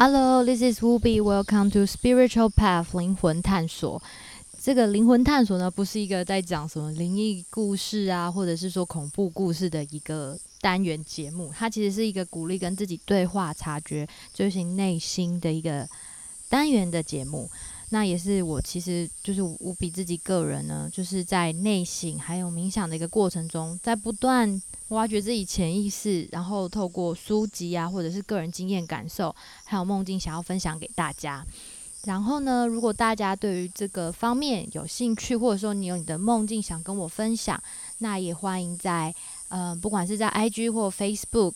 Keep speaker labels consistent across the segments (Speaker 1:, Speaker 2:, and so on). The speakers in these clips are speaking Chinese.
Speaker 1: Hello, this is Wubi. Welcome to Spiritual Path 灵魂探索。这个灵魂探索呢，不是一个在讲什么灵异故事啊，或者是说恐怖故事的一个单元节目。它其实是一个鼓励跟自己对话、察觉、追寻内心的一个单元的节目。那也是我其实就是无比自己个人呢，就是在内省还有冥想的一个过程中，在不断挖掘自己潜意识，然后透过书籍啊，或者是个人经验感受，还有梦境，想要分享给大家。然后呢，如果大家对于这个方面有兴趣，或者说你有你的梦境想跟我分享，那也欢迎在呃，不管是在 IG 或 Facebook。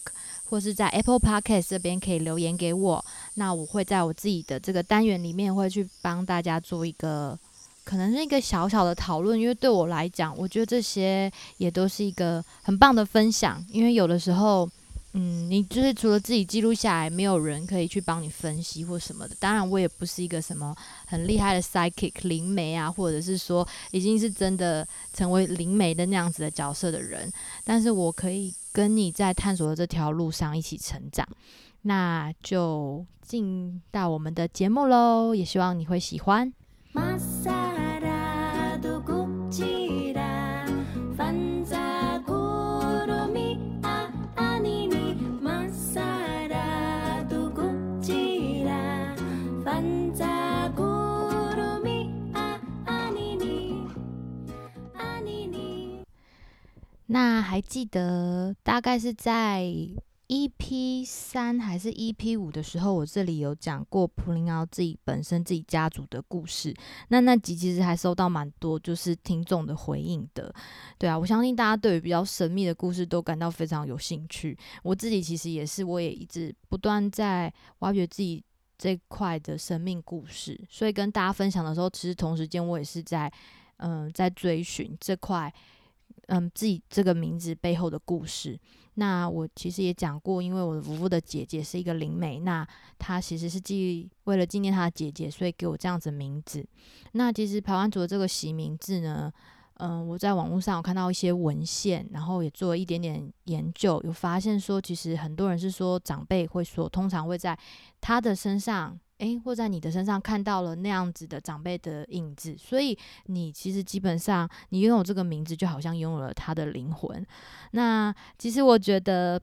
Speaker 1: 或是在 Apple Podcast 这边可以留言给我，那我会在我自己的这个单元里面会去帮大家做一个，可能是一个小小的讨论，因为对我来讲，我觉得这些也都是一个很棒的分享，因为有的时候。嗯，你就是除了自己记录下来，没有人可以去帮你分析或什么的。当然，我也不是一个什么很厉害的 psychic 灵媒啊，或者是说已经是真的成为灵媒的那样子的角色的人。但是我可以跟你在探索的这条路上一起成长。那就进到我们的节目喽，也希望你会喜欢。那还记得大概是在 EP 三还是 EP 五的时候，我这里有讲过普林奥自己本身自己家族的故事。那那集其实还收到蛮多就是听众的回应的。对啊，我相信大家对于比较神秘的故事都感到非常有兴趣。我自己其实也是，我也一直不断在挖掘自己这块的生命故事。所以跟大家分享的时候，其实同时间我也是在嗯在追寻这块。嗯，自己这个名字背后的故事。那我其实也讲过，因为我的夫妇的姐姐是一个灵媒，那她其实是记为了纪念她的姐姐，所以给我这样子名字。那其实排湾族的这个习名字呢，嗯，我在网络上有看到一些文献，然后也做了一点点研究，有发现说，其实很多人是说长辈会说，通常会在他的身上。诶，或在你的身上看到了那样子的长辈的影子，所以你其实基本上你拥有这个名字，就好像拥有了他的灵魂。那其实我觉得，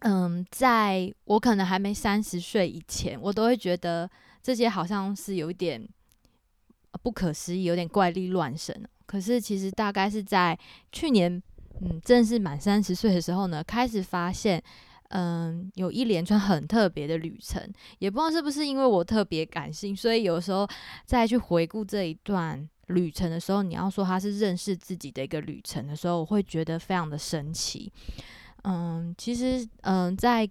Speaker 1: 嗯，在我可能还没三十岁以前，我都会觉得这些好像是有一点不可思议，有点怪力乱神。可是其实大概是在去年，嗯，正是满三十岁的时候呢，开始发现。嗯，有一连串很特别的旅程，也不知道是不是因为我特别感性，所以有时候再去回顾这一段旅程的时候，你要说它是认识自己的一个旅程的时候，我会觉得非常的神奇。嗯，其实嗯，在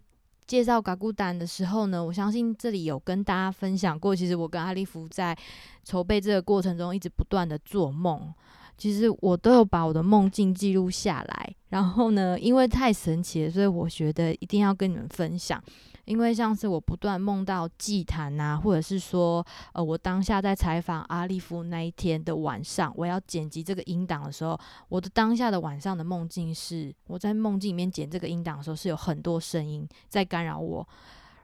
Speaker 1: 介绍嘎古丹的时候呢，我相信这里有跟大家分享过，其实我跟阿利夫在筹备这个过程中，一直不断的做梦。其实我都有把我的梦境记录下来，然后呢，因为太神奇了，所以我觉得一定要跟你们分享。因为像是我不断梦到祭坛啊，或者是说，呃，我当下在采访阿利夫那一天的晚上，我要剪辑这个音档的时候，我的当下的晚上的梦境是，我在梦境里面剪这个音档的时候，是有很多声音在干扰我，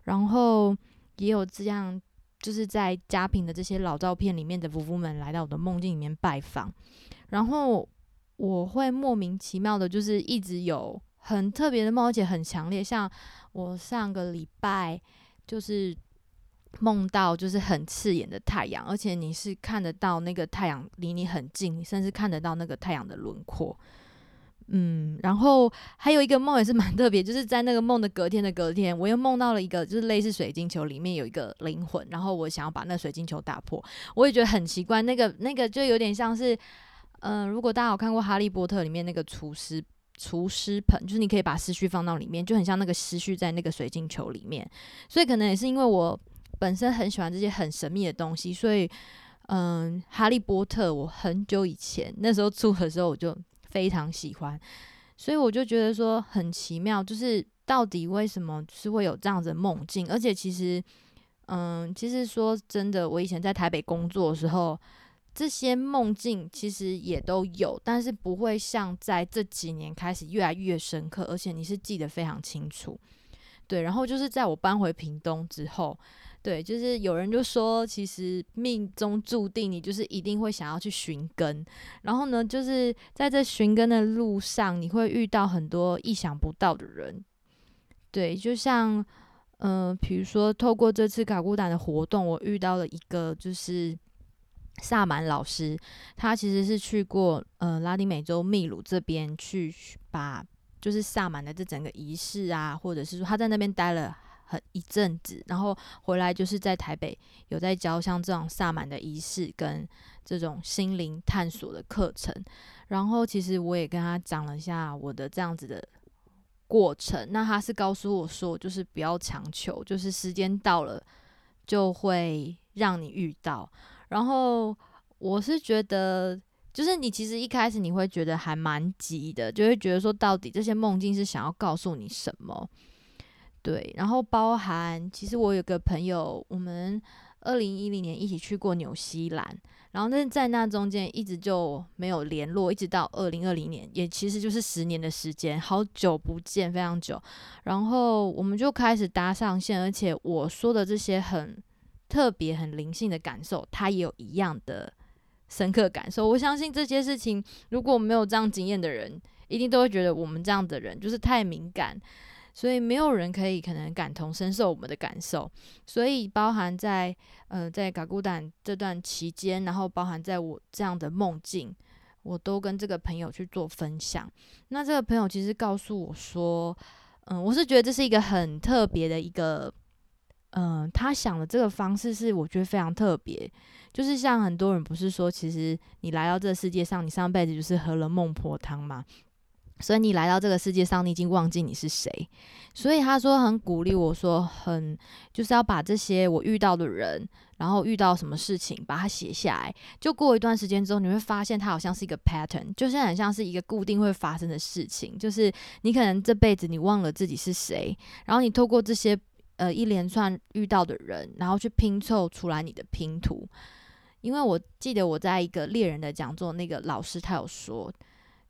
Speaker 1: 然后也有这样，就是在家庭的这些老照片里面的夫妇们来到我的梦境里面拜访。然后我会莫名其妙的，就是一直有很特别的梦，而且很强烈。像我上个礼拜就是梦到，就是很刺眼的太阳，而且你是看得到那个太阳离你很近，甚至看得到那个太阳的轮廓。嗯，然后还有一个梦也是蛮特别，就是在那个梦的隔天的隔天，我又梦到了一个，就是类似水晶球里面有一个灵魂，然后我想要把那水晶球打破，我也觉得很奇怪，那个那个就有点像是。嗯，如果大家有看过《哈利波特》里面那个厨师厨师盆，就是你可以把思绪放到里面，就很像那个思绪在那个水晶球里面。所以可能也是因为我本身很喜欢这些很神秘的东西，所以嗯，《哈利波特》我很久以前那时候出的时候我就非常喜欢，所以我就觉得说很奇妙，就是到底为什么是会有这样子的梦境？而且其实，嗯，其实说真的，我以前在台北工作的时候。这些梦境其实也都有，但是不会像在这几年开始越来越深刻，而且你是记得非常清楚。对，然后就是在我搬回屏东之后，对，就是有人就说，其实命中注定你就是一定会想要去寻根，然后呢，就是在这寻根的路上，你会遇到很多意想不到的人，对，就像，嗯，比如说透过这次卡古胆的活动，我遇到了一个就是萨满老师，他其实是去过呃拉丁美洲秘鲁这边去把就是萨满的这整个仪式啊，或者是说他在那边待了。很一阵子，然后回来就是在台北有在教像这种萨满的仪式跟这种心灵探索的课程。然后其实我也跟他讲了一下我的这样子的过程。那他是告诉我说，就是不要强求，就是时间到了就会让你遇到。然后我是觉得，就是你其实一开始你会觉得还蛮急的，就会觉得说，到底这些梦境是想要告诉你什么？对，然后包含其实我有个朋友，我们二零一零年一起去过纽西兰，然后但是在那中间一直就没有联络，一直到二零二零年，也其实就是十年的时间，好久不见，非常久。然后我们就开始搭上线，而且我说的这些很特别、很灵性的感受，他也有一样的深刻感受。我相信这些事情，如果没有这样经验的人，一定都会觉得我们这样的人就是太敏感。所以没有人可以可能感同身受我们的感受，所以包含在呃在嘎古胆这段期间，然后包含在我这样的梦境，我都跟这个朋友去做分享。那这个朋友其实告诉我说，嗯，我是觉得这是一个很特别的一个，嗯，他想的这个方式是我觉得非常特别，就是像很多人不是说，其实你来到这个世界上，你上辈子就是喝了孟婆汤嘛。所以你来到这个世界上，你已经忘记你是谁。所以他说很鼓励我说，很就是要把这些我遇到的人，然后遇到什么事情，把它写下来。就过一段时间之后，你会发现它好像是一个 pattern，就是很像是一个固定会发生的事情。就是你可能这辈子你忘了自己是谁，然后你透过这些呃一连串遇到的人，然后去拼凑出来你的拼图。因为我记得我在一个猎人的讲座，那个老师他有说。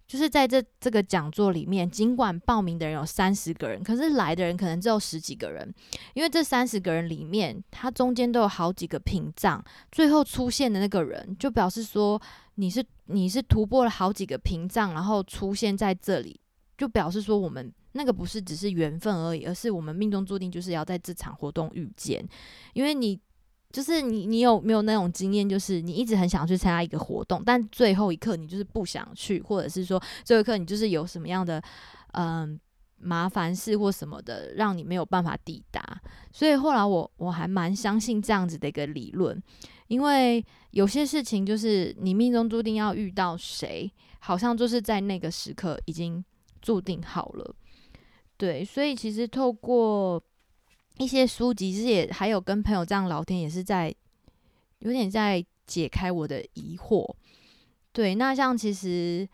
Speaker 1: 就是在这这个讲座里面，尽管报名的人有三十个人，可是来的人可能只有十几个人，因为这三十个人里面，他中间都有好几个屏障，最后出现的那个人，就表示说你是你是突破了好几个屏障，然后出现在这里，就表示说我们那个不是只是缘分而已，而是我们命中注定就是要在这场活动遇见，因为你。就是你，你有没有那种经验？就是你一直很想去参加一个活动，但最后一刻你就是不想去，或者是说最后一刻你就是有什么样的嗯麻烦事或什么的，让你没有办法抵达。所以后来我我还蛮相信这样子的一个理论，因为有些事情就是你命中注定要遇到谁，好像就是在那个时刻已经注定好了。对，所以其实透过。一些书籍其实也还有跟朋友这样聊天，也是在有点在解开我的疑惑。对，那像其实，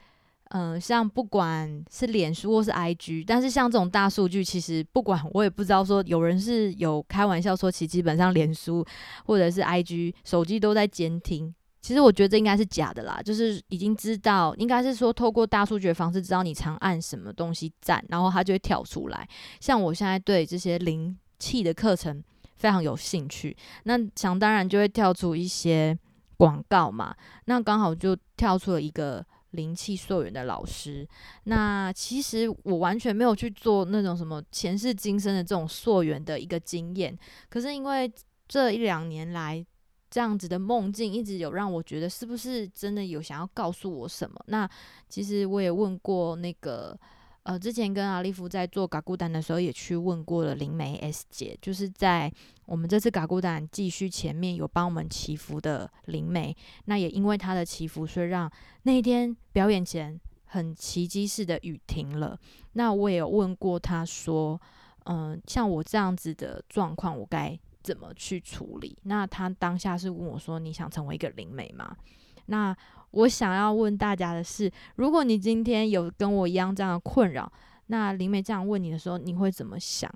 Speaker 1: 嗯，像不管是脸书或是 IG，但是像这种大数据，其实不管我也不知道说有人是有开玩笑说，其基本上脸书或者是 IG 手机都在监听。其实我觉得这应该是假的啦，就是已经知道，应该是说透过大数据的方式知道你常按什么东西赞，然后它就会跳出来。像我现在对这些灵。气的课程非常有兴趣，那想当然就会跳出一些广告嘛。那刚好就跳出了一个灵气溯源的老师。那其实我完全没有去做那种什么前世今生的这种溯源的一个经验，可是因为这一两年来这样子的梦境，一直有让我觉得是不是真的有想要告诉我什么？那其实我也问过那个。呃，之前跟阿利夫在做嘎咕丹的时候，也去问过了灵媒 S 姐，就是在我们这次嘎咕丹继续前面有帮我们祈福的灵媒。那也因为他的祈福，所以让那一天表演前很奇迹式的雨停了。那我也有问过他说，嗯，像我这样子的状况，我该怎么去处理？那他当下是问我说，你想成为一个灵媒吗？那我想要问大家的是，如果你今天有跟我一样这样的困扰，那灵媒这样问你的时候，你会怎么想？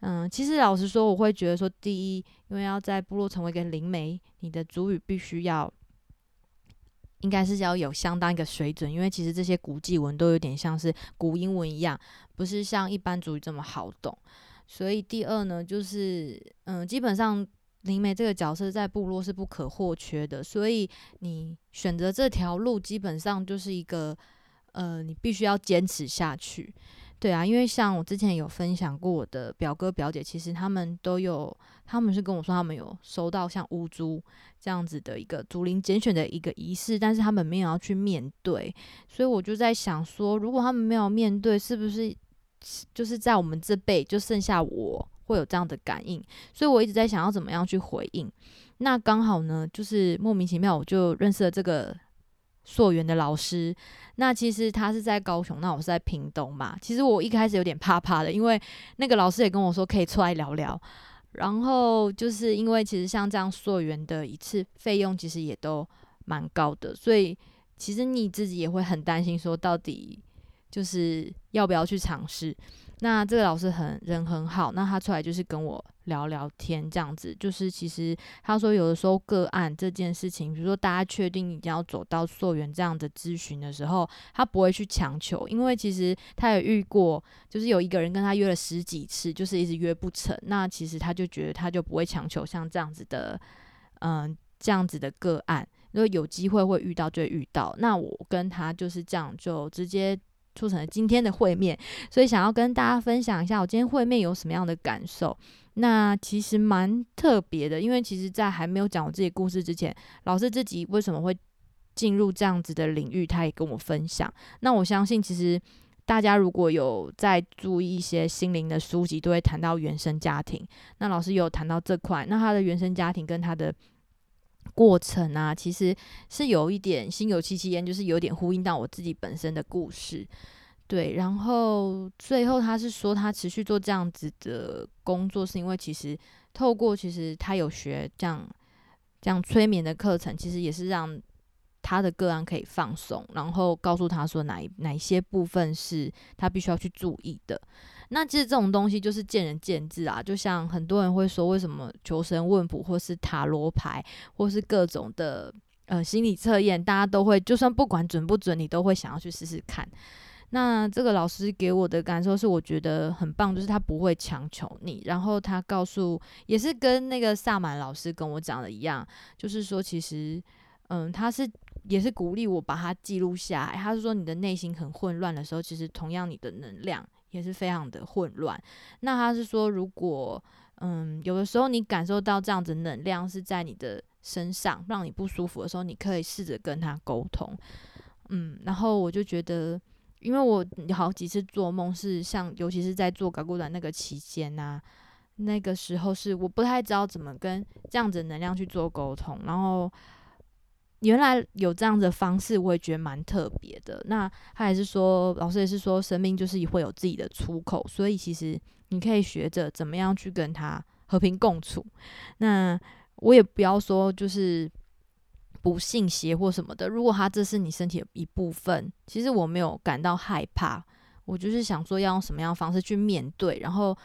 Speaker 1: 嗯，其实老实说，我会觉得说，第一，因为要在部落成为一个灵媒，你的主语必须要，应该是要有相当一个水准，因为其实这些古迹文都有点像是古英文一样，不是像一般主语这么好懂。所以第二呢，就是嗯，基本上灵媒这个角色在部落是不可或缺的，所以你选择这条路，基本上就是一个呃，你必须要坚持下去。对啊，因为像我之前有分享过，我的表哥表姐其实他们都有，他们是跟我说他们有收到像乌珠这样子的一个竹林拣选的一个仪式，但是他们没有要去面对，所以我就在想说，如果他们没有面对，是不是就是在我们这辈就剩下我会有这样的感应？所以我一直在想要怎么样去回应。那刚好呢，就是莫名其妙我就认识了这个。溯源的老师，那其实他是在高雄，那我是在屏东嘛。其实我一开始有点怕怕的，因为那个老师也跟我说可以出来聊聊。然后就是因为其实像这样溯源的一次费用，其实也都蛮高的，所以其实你自己也会很担心，说到底就是要不要去尝试。那这个老师很人很好，那他出来就是跟我聊聊天，这样子就是其实他说有的时候个案这件事情，比如说大家确定一定要走到溯源这样的咨询的时候，他不会去强求，因为其实他也遇过，就是有一个人跟他约了十几次，就是一直约不成，那其实他就觉得他就不会强求像这样子的，嗯，这样子的个案，如果有机会会遇到就会遇到，那我跟他就是这样就直接。促成了今天的会面，所以想要跟大家分享一下我今天会面有什么样的感受。那其实蛮特别的，因为其实，在还没有讲我自己故事之前，老师自己为什么会进入这样子的领域，他也跟我分享。那我相信，其实大家如果有在注意一些心灵的书籍，都会谈到原生家庭。那老师有谈到这块，那他的原生家庭跟他的过程啊，其实是有一点心有戚戚焉，就是有点呼应到我自己本身的故事。对，然后最后他是说，他持续做这样子的工作，是因为其实透过其实他有学这样这样催眠的课程，其实也是让他的个案可以放松，然后告诉他说哪哪些部分是他必须要去注意的。那其实这种东西就是见仁见智啊，就像很多人会说，为什么求神问卜或是塔罗牌或是各种的呃心理测验，大家都会就算不管准不准，你都会想要去试试看。那这个老师给我的感受是，我觉得很棒，就是他不会强求你，然后他告诉，也是跟那个萨满老师跟我讲的一样，就是说，其实，嗯，他是也是鼓励我把它记录下来。他是说，你的内心很混乱的时候，其实同样你的能量也是非常的混乱。那他是说，如果，嗯，有的时候你感受到这样子能量是在你的身上，让你不舒服的时候，你可以试着跟他沟通。嗯，然后我就觉得。因为我好几次做梦是像，尤其是在做搞骨短那个期间呐，那个时候是我不太知道怎么跟这样子能量去做沟通，然后原来有这样的方式，我也觉得蛮特别的。那他也是说，老师也是说，生命就是会有自己的出口，所以其实你可以学着怎么样去跟他和平共处。那我也不要说就是。不信邪或什么的，如果他这是你身体的一部分，其实我没有感到害怕，我就是想说要用什么样的方式去面对，然后，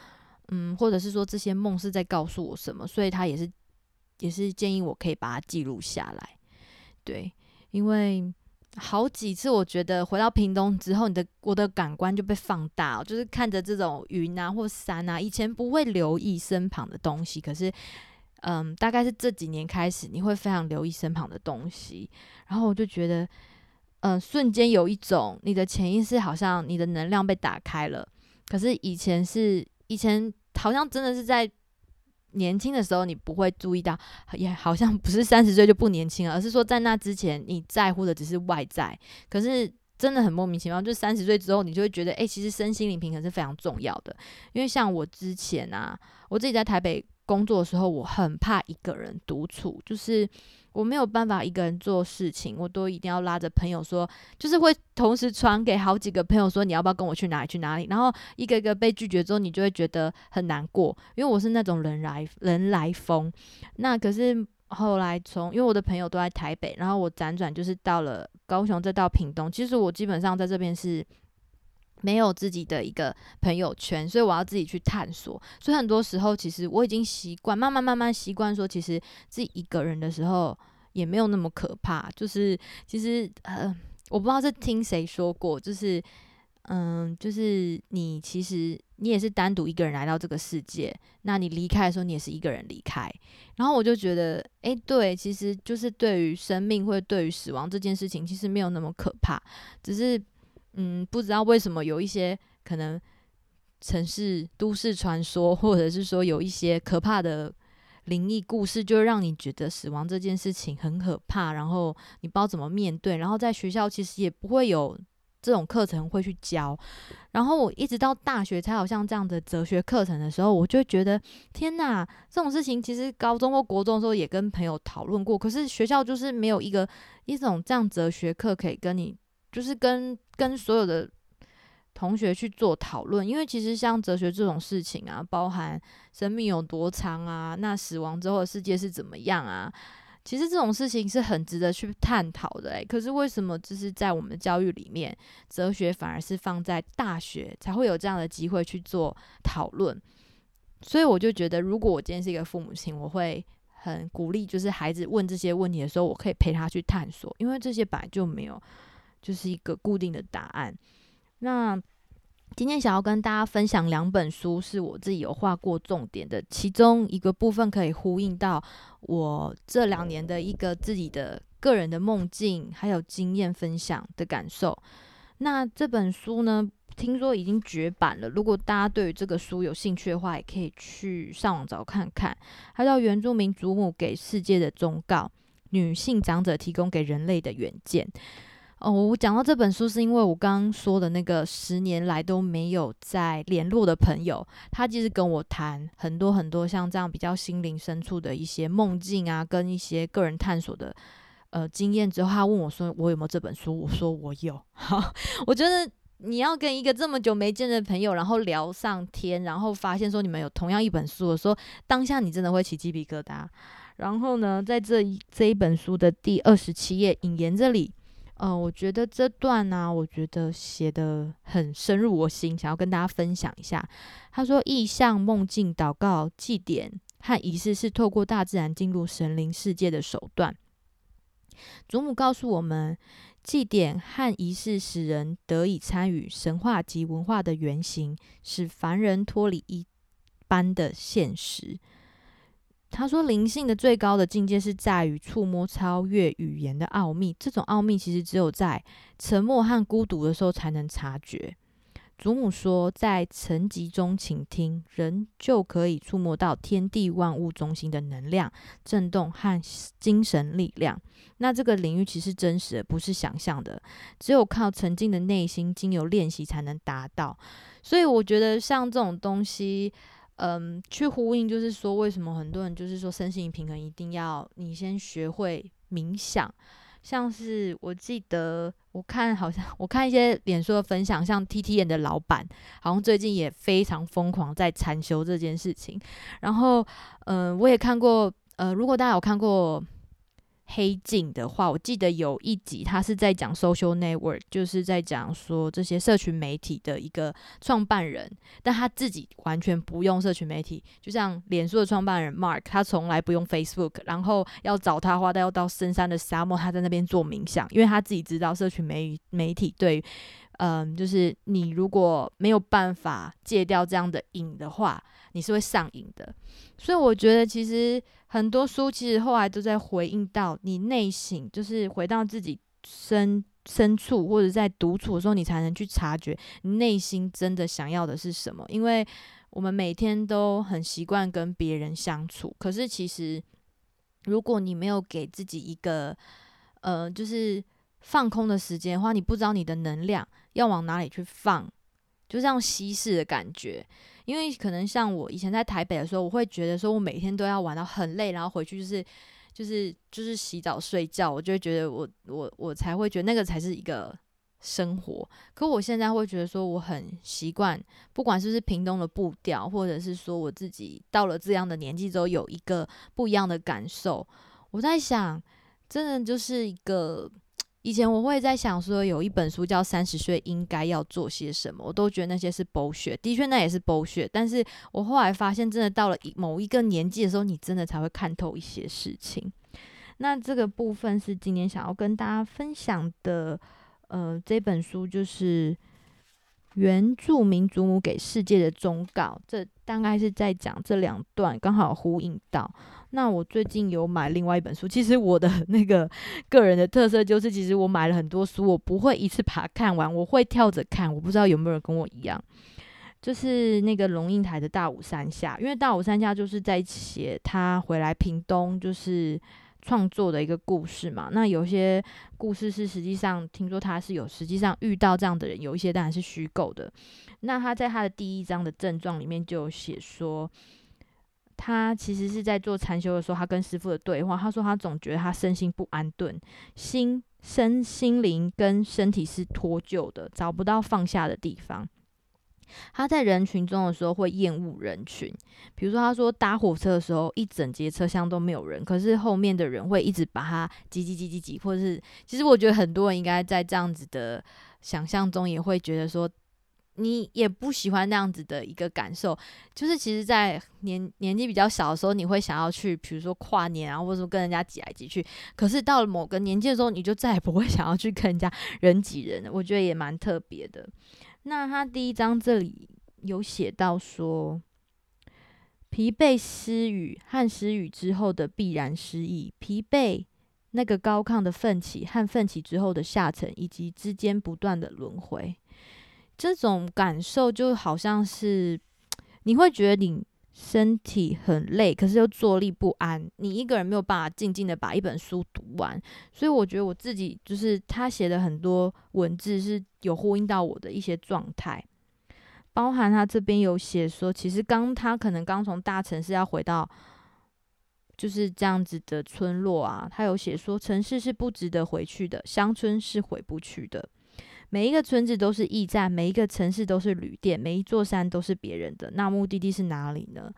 Speaker 1: 嗯，或者是说这些梦是在告诉我什么，所以他也是也是建议我可以把它记录下来，对，因为好几次我觉得回到屏东之后，你的我的感官就被放大，就是看着这种云啊或山啊，以前不会留意身旁的东西，可是。嗯，大概是这几年开始，你会非常留意身旁的东西，然后我就觉得，嗯，瞬间有一种你的潜意识好像你的能量被打开了。可是以前是以前好像真的是在年轻的时候，你不会注意到，也好像不是 三十岁就不年轻了，而是说在那之前你在乎的只是外在。可是真的很莫名其妙，就三十岁之后，你就会觉得，哎，其实身心灵平衡是非常重要的。因为像我之前啊，我自己在台北。工作的时候，我很怕一个人独处，就是我没有办法一个人做事情，我都一定要拉着朋友说，就是会同时传给好几个朋友说，你要不要跟我去哪里去哪里？然后一个一个被拒绝之后，你就会觉得很难过，因为我是那种人来人来疯。那可是后来从，因为我的朋友都在台北，然后我辗转就是到了高雄，再到屏东，其实我基本上在这边是。没有自己的一个朋友圈，所以我要自己去探索。所以很多时候，其实我已经习惯，慢慢慢慢习惯说，其实自己一个人的时候也没有那么可怕。就是其实呃，我不知道是听谁说过，就是嗯，就是你其实你也是单独一个人来到这个世界，那你离开的时候，你也是一个人离开。然后我就觉得，诶，对，其实就是对于生命或者对于死亡这件事情，其实没有那么可怕，只是嗯，不知道为什么有一些可能城市都市传说，或者是说有一些可怕的灵异故事，就让你觉得死亡这件事情很可怕，然后你不知道怎么面对，然后在学校其实也不会有。这种课程会去教，然后我一直到大学才有像这样的哲学课程的时候，我就觉得天哪，这种事情其实高中或国中的时候也跟朋友讨论过，可是学校就是没有一个一种这样哲学课可以跟你，就是跟跟所有的同学去做讨论，因为其实像哲学这种事情啊，包含生命有多长啊，那死亡之后的世界是怎么样啊？其实这种事情是很值得去探讨的诶，可是为什么就是在我们的教育里面，哲学反而是放在大学才会有这样的机会去做讨论？所以我就觉得，如果我今天是一个父母亲，我会很鼓励，就是孩子问这些问题的时候，我可以陪他去探索，因为这些本来就没有就是一个固定的答案。那今天想要跟大家分享两本书，是我自己有画过重点的，其中一个部分可以呼应到我这两年的一个自己的个人的梦境，还有经验分享的感受。那这本书呢，听说已经绝版了。如果大家对于这个书有兴趣的话，也可以去上网找看看。它叫《原住民祖母给世界的忠告：女性长者提供给人类的远见》。哦，我讲到这本书是因为我刚刚说的那个十年来都没有再联络的朋友，他其实跟我谈很多很多像这样比较心灵深处的一些梦境啊，跟一些个人探索的呃经验之后，他问我说我有没有这本书，我说我有。好，我觉得你要跟一个这么久没见的朋友，然后聊上天，然后发现说你们有同样一本书的时候，当下你真的会起鸡皮疙瘩。然后呢，在这一这一本书的第二十七页引言这里。嗯，我觉得这段呢，我觉得写的很深入我心，想要跟大家分享一下。他说，意象、梦境、祷告、祭典和仪式是透过大自然进入神灵世界的手段。祖母告诉我们，祭典和仪式使人得以参与神话及文化的原型，使凡人脱离一般的现实。他说：“灵性的最高的境界是在于触摸超越语言的奥秘。这种奥秘其实只有在沉默和孤独的时候才能察觉。”祖母说：“在沉寂中倾听，人就可以触摸到天地万物中心的能量、震动和精神力量。那这个领域其实真实的，不是想象的。只有靠沉静的内心，经由练习才能达到。所以我觉得像这种东西。”嗯，去呼应就是说，为什么很多人就是说身心平衡一定要你先学会冥想？像是我记得我看好像 我看一些脸书的分享，像 T T N 的老板，好像最近也非常疯狂在禅修这件事情。然后，嗯，我也看过，呃，如果大家有看过。黑镜的话，我记得有一集，他是在讲 social network，就是在讲说这些社群媒体的一个创办人，但他自己完全不用社群媒体，就像脸书的创办人 Mark，他从来不用 Facebook，然后要找他的话，他要到深山的沙漠，他在那边做冥想，因为他自己知道社群媒媒体对。嗯，就是你如果没有办法戒掉这样的瘾的话，你是会上瘾的。所以我觉得，其实很多书其实后来都在回应到你内心，就是回到自己深深处，或者在独处的时候，你才能去察觉你内心真的想要的是什么。因为我们每天都很习惯跟别人相处，可是其实如果你没有给自己一个，呃，就是放空的时间的话，你不知道你的能量。要往哪里去放，就这样稀释的感觉。因为可能像我以前在台北的时候，我会觉得说我每天都要玩到很累，然后回去就是就是就是洗澡睡觉，我就会觉得我我我才会觉得那个才是一个生活。可我现在会觉得说我很习惯，不管是不是屏东的步调，或者是说我自己到了这样的年纪之后有一个不一样的感受。我在想，真的就是一个。以前我会在想说，有一本书叫《三十岁应该要做些什么》，我都觉得那些是剥削，的确那也是剥削。但是我后来发现，真的到了某一个年纪的时候，你真的才会看透一些事情。那这个部分是今天想要跟大家分享的，呃，这本书就是原住民祖母给世界的忠告，这大概是在讲这两段，刚好呼应到。那我最近有买另外一本书，其实我的 那个个人的特色就是，其实我买了很多书，我不会一次把它看完，我会跳着看。我不知道有没有人跟我一样，就是那个龙应台的大武山下，因为大武山下就是在写他回来屏东，就是。创作的一个故事嘛，那有些故事是实际上听说他是有实际上遇到这样的人，有一些当然是虚构的。那他在他的第一章的症状里面就有写说，他其实是在做禅修的时候，他跟师傅的对话，他说他总觉得他身心不安顿，心身心灵跟身体是脱臼的，找不到放下的地方。他在人群中的时候会厌恶人群，比如说他说搭火车的时候，一整节车厢都没有人，可是后面的人会一直把他挤挤挤挤挤，或者是其实我觉得很多人应该在这样子的想象中也会觉得说，你也不喜欢那样子的一个感受，就是其实，在年年纪比较小的时候，你会想要去，比如说跨年啊，或者说跟人家挤来挤去，可是到了某个年纪的时候，你就再也不会想要去跟人家 人挤人了，我觉得也蛮特别的。那他第一章这里有写到说，疲惫失语和失语之后的必然失意，疲惫那个高亢的奋起和奋起之后的下沉，以及之间不断的轮回，这种感受就好像是你会觉得你。身体很累，可是又坐立不安。你一个人没有办法静静的把一本书读完，所以我觉得我自己就是他写的很多文字是有呼应到我的一些状态，包含他这边有写说，其实刚他可能刚从大城市要回到就是这样子的村落啊，他有写说，城市是不值得回去的，乡村是回不去的。每一个村子都是驿站，每一个城市都是旅店，每一座山都是别人的。那目的地是哪里呢？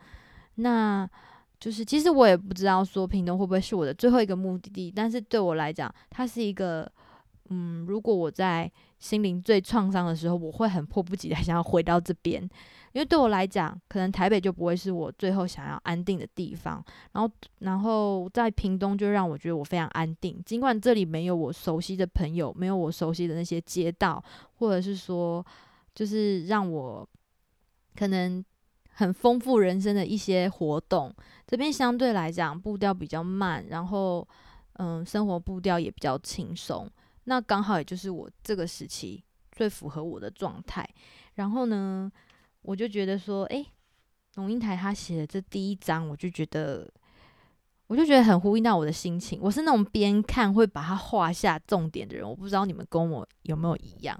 Speaker 1: 那就是其实我也不知道说屏东会不会是我的最后一个目的地，但是对我来讲，它是一个。嗯，如果我在心灵最创伤的时候，我会很迫不及待想要回到这边，因为对我来讲，可能台北就不会是我最后想要安定的地方。然后，然后在屏东就让我觉得我非常安定，尽管这里没有我熟悉的朋友，没有我熟悉的那些街道，或者是说，就是让我可能很丰富人生的一些活动。这边相对来讲步调比较慢，然后嗯，生活步调也比较轻松。那刚好也就是我这个时期最符合我的状态，然后呢，我就觉得说，诶，龙应台他写的这第一章，我就觉得，我就觉得很呼应到我的心情。我是那种边看会把它画下重点的人，我不知道你们跟我有没有一样。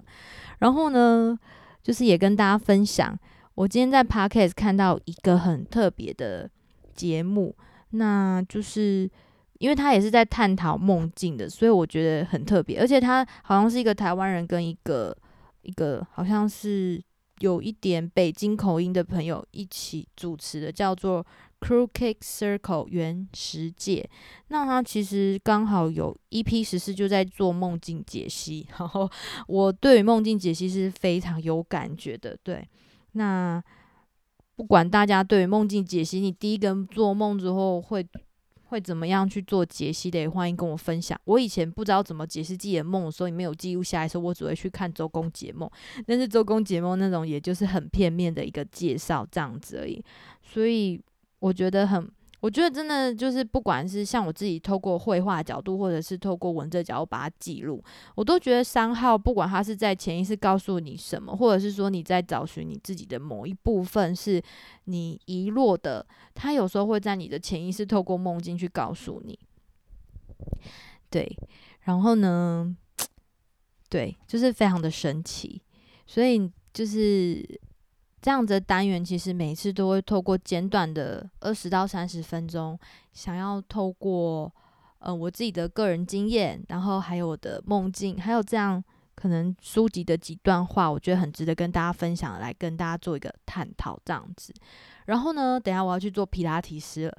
Speaker 1: 然后呢，就是也跟大家分享，我今天在 Podcast 看到一个很特别的节目，那就是。因为他也是在探讨梦境的，所以我觉得很特别。而且他好像是一个台湾人跟一个一个好像是有一点北京口音的朋友一起主持的，叫做 Crooked Circle 原石界。那他其实刚好有一批十四就在做梦境解析，然后我对于梦境解析是非常有感觉的。对，那不管大家对于梦境解析，你第一个做梦之后会。会怎么样去做解析的？也欢迎跟我分享。我以前不知道怎么解释自己的梦，所以没有记录下来。时候我只会去看周公解梦，但是周公解梦那种也就是很片面的一个介绍这样子而已。所以我觉得很。我觉得真的就是，不管是像我自己透过绘画角度，或者是透过文字角度把它记录，我都觉得三号不管他是在潜意识告诉你什么，或者是说你在找寻你自己的某一部分是你遗落的，他有时候会在你的潜意识透过梦境去告诉你。对，然后呢，对，就是非常的神奇，所以就是。这样子的单元其实每次都会透过简短的二十到三十分钟，想要透过呃我自己的个人经验，然后还有我的梦境，还有这样可能书籍的几段话，我觉得很值得跟大家分享，来跟大家做一个探讨这样子。然后呢，等下我要去做皮拉提斯了，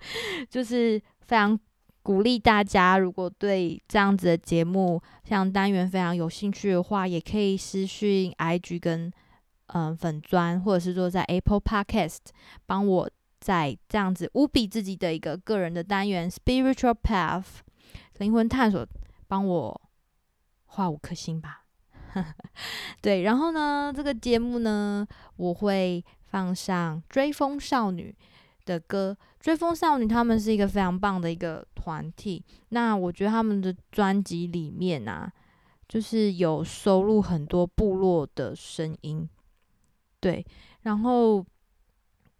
Speaker 1: 就是非常鼓励大家，如果对这样子的节目像单元非常有兴趣的话，也可以私讯 IG 跟。嗯，粉砖或者是说在 Apple Podcast 帮我在这样子无比自己的一个个人的单元 Spiritual Path 灵魂探索，帮我画五颗星吧。对，然后呢，这个节目呢，我会放上追风少女的歌。追风少女他们是一个非常棒的一个团体。那我觉得他们的专辑里面啊，就是有收录很多部落的声音。对，然后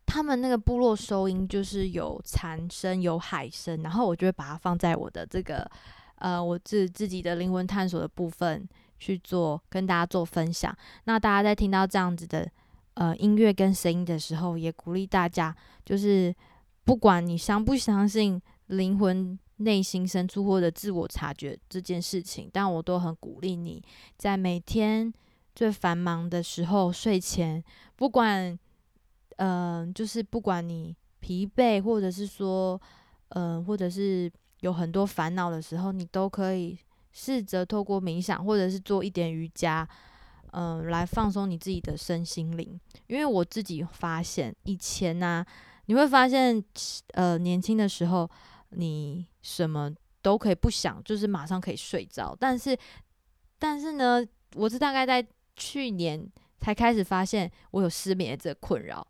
Speaker 1: 他们那个部落收音就是有蝉声、有海声，然后我就会把它放在我的这个呃，我自自己的灵魂探索的部分去做，跟大家做分享。那大家在听到这样子的呃音乐跟声音的时候，也鼓励大家就是。不管你相不相信灵魂内心深处或者自我察觉这件事情，但我都很鼓励你在每天最繁忙的时候睡前，不管嗯，就是不管你疲惫，或者是说嗯，或者是有很多烦恼的时候，你都可以试着透过冥想，或者是做一点瑜伽，嗯，来放松你自己的身心灵。因为我自己发现以前呢。你会发现，呃，年轻的时候，你什么都可以不想，就是马上可以睡着。但是，但是呢，我是大概在去年才开始发现我有失眠的这个困扰，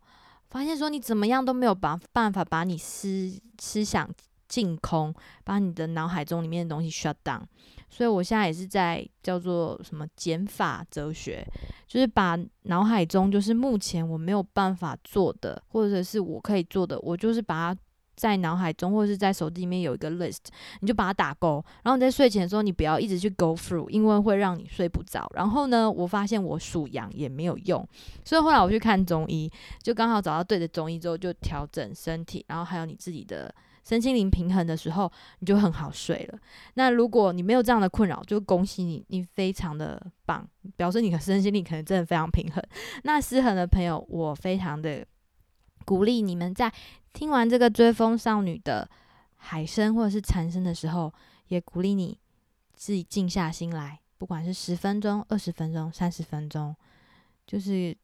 Speaker 1: 发现说你怎么样都没有把办法把你思思想净空，把你的脑海中里面的东西 shut down。所以我现在也是在叫做什么减法哲学，就是把脑海中就是目前我没有办法做的，或者是我可以做的，我就是把它在脑海中或者是在手机里面有一个 list，你就把它打勾。然后你在睡前的时候，你不要一直去 go through，因为会让你睡不着。然后呢，我发现我数羊也没有用，所以后来我去看中医，就刚好找到对的中医之后，就调整身体，然后还有你自己的。身心灵平衡的时候，你就很好睡了。那如果你没有这样的困扰，就恭喜你，你非常的棒，表示你的身心灵可能真的非常平衡。那失衡的朋友，我非常的鼓励你们在听完这个追风少女的海声或者是蝉声的时候，也鼓励你自己静下心来，不管是十分钟、二十分钟、三十分钟，就是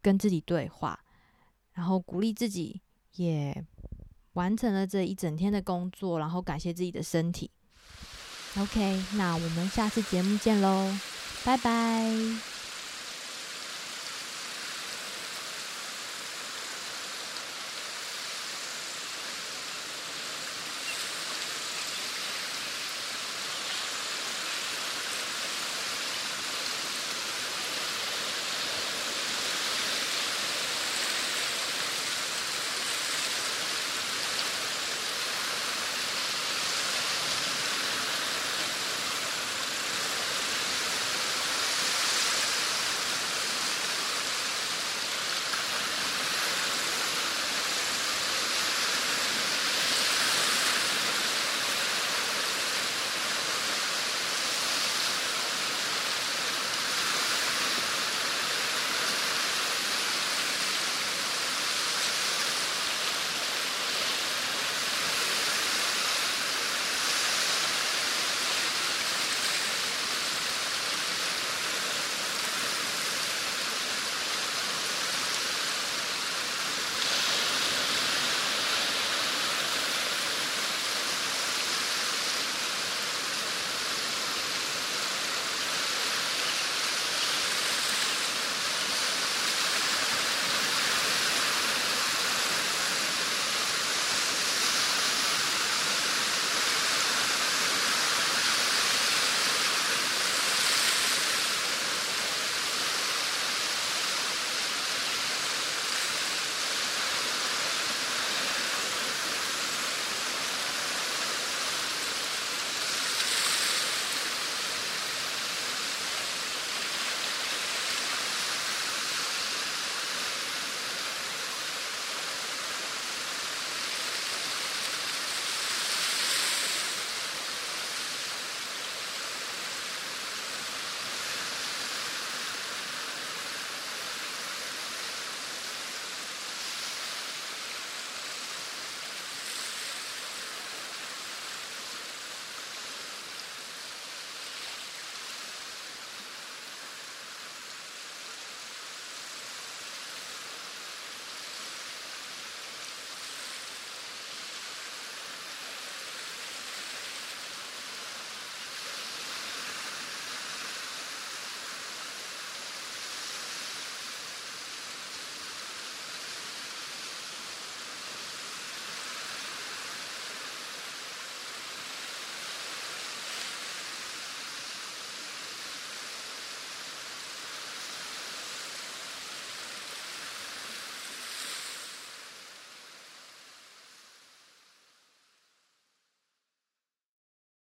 Speaker 1: 跟自己对话，然后鼓励自己也。完成了这一整天的工作，然后感谢自己的身体。OK，那我们下次节目见喽，拜拜。